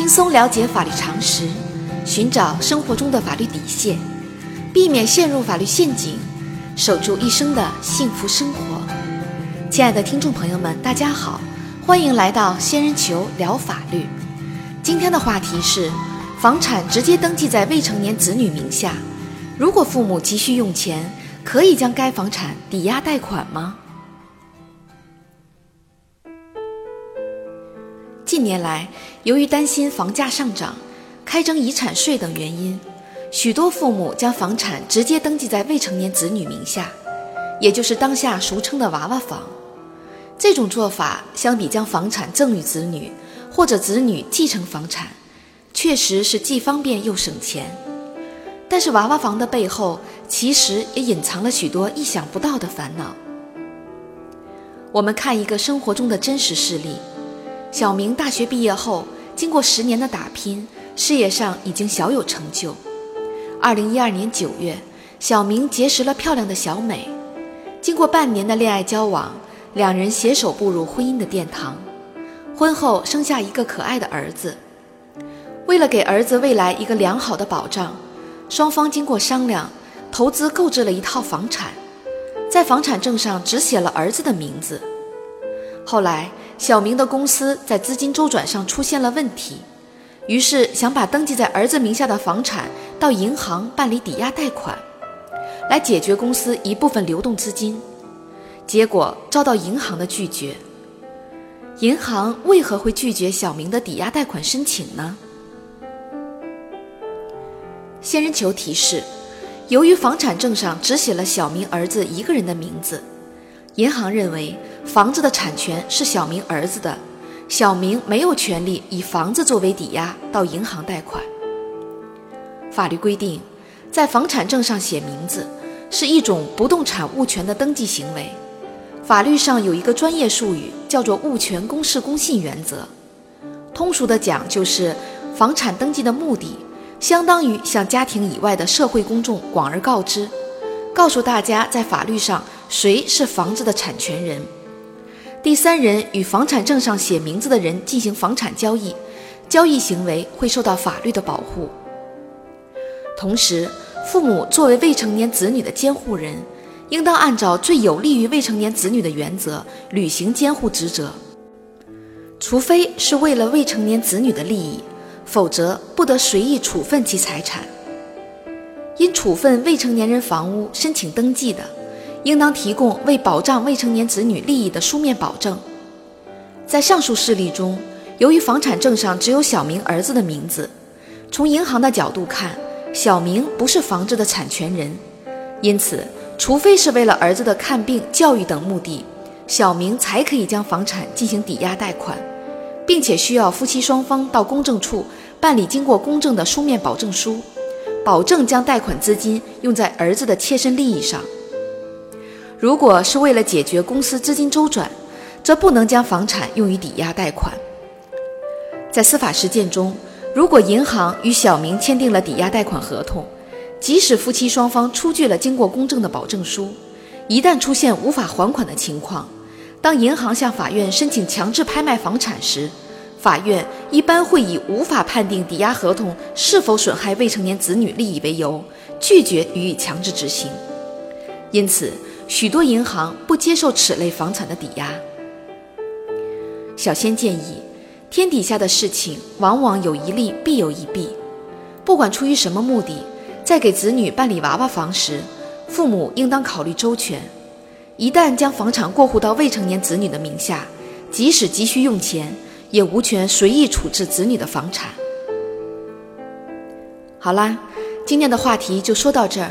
轻松了解法律常识，寻找生活中的法律底线，避免陷入法律陷阱，守住一生的幸福生活。亲爱的听众朋友们，大家好，欢迎来到仙人球聊法律。今天的话题是：房产直接登记在未成年子女名下，如果父母急需用钱，可以将该房产抵押贷款吗？近年来，由于担心房价上涨、开征遗产税等原因，许多父母将房产直接登记在未成年子女名下，也就是当下俗称的“娃娃房”。这种做法相比将房产赠与子女或者子女继承房产，确实是既方便又省钱。但是，娃娃房的背后其实也隐藏了许多意想不到的烦恼。我们看一个生活中的真实事例。小明大学毕业后，经过十年的打拼，事业上已经小有成就。二零一二年九月，小明结识了漂亮的小美，经过半年的恋爱交往，两人携手步入婚姻的殿堂。婚后生下一个可爱的儿子。为了给儿子未来一个良好的保障，双方经过商量，投资购置了一套房产，在房产证上只写了儿子的名字。后来，小明的公司在资金周转上出现了问题，于是想把登记在儿子名下的房产到银行办理抵押贷款，来解决公司一部分流动资金。结果遭到银行的拒绝。银行为何会拒绝小明的抵押贷款申请呢？仙人球提示：由于房产证上只写了小明儿子一个人的名字。银行认为房子的产权是小明儿子的，小明没有权利以房子作为抵押到银行贷款。法律规定，在房产证上写名字是一种不动产物权的登记行为，法律上有一个专业术语叫做物权公示公信原则。通俗的讲，就是房产登记的目的相当于向家庭以外的社会公众广而告之，告诉大家在法律上。谁是房子的产权人？第三人与房产证上写名字的人进行房产交易，交易行为会受到法律的保护。同时，父母作为未成年子女的监护人，应当按照最有利于未成年子女的原则履行监护职责。除非是为了未成年子女的利益，否则不得随意处分其财产。因处分未成年人房屋申请登记的。应当提供为保障未成年子女利益的书面保证。在上述事例中，由于房产证上只有小明儿子的名字，从银行的角度看，小明不是房子的产权人，因此，除非是为了儿子的看病、教育等目的，小明才可以将房产进行抵押贷款，并且需要夫妻双方到公证处办理经过公证的书面保证书，保证将贷款资金用在儿子的切身利益上。如果是为了解决公司资金周转，则不能将房产用于抵押贷款。在司法实践中，如果银行与小明签订了抵押贷款合同，即使夫妻双方出具了经过公证的保证书，一旦出现无法还款的情况，当银行向法院申请强制拍卖房产时，法院一般会以无法判定抵押合同是否损害未成年子女利益为由，拒绝予以强制执行。因此。许多银行不接受此类房产的抵押。小仙建议，天底下的事情往往有一利必有一弊，不管出于什么目的，在给子女办理娃娃房时，父母应当考虑周全。一旦将房产过户到未成年子女的名下，即使急需用钱，也无权随意处置子女的房产。好啦，今天的话题就说到这儿。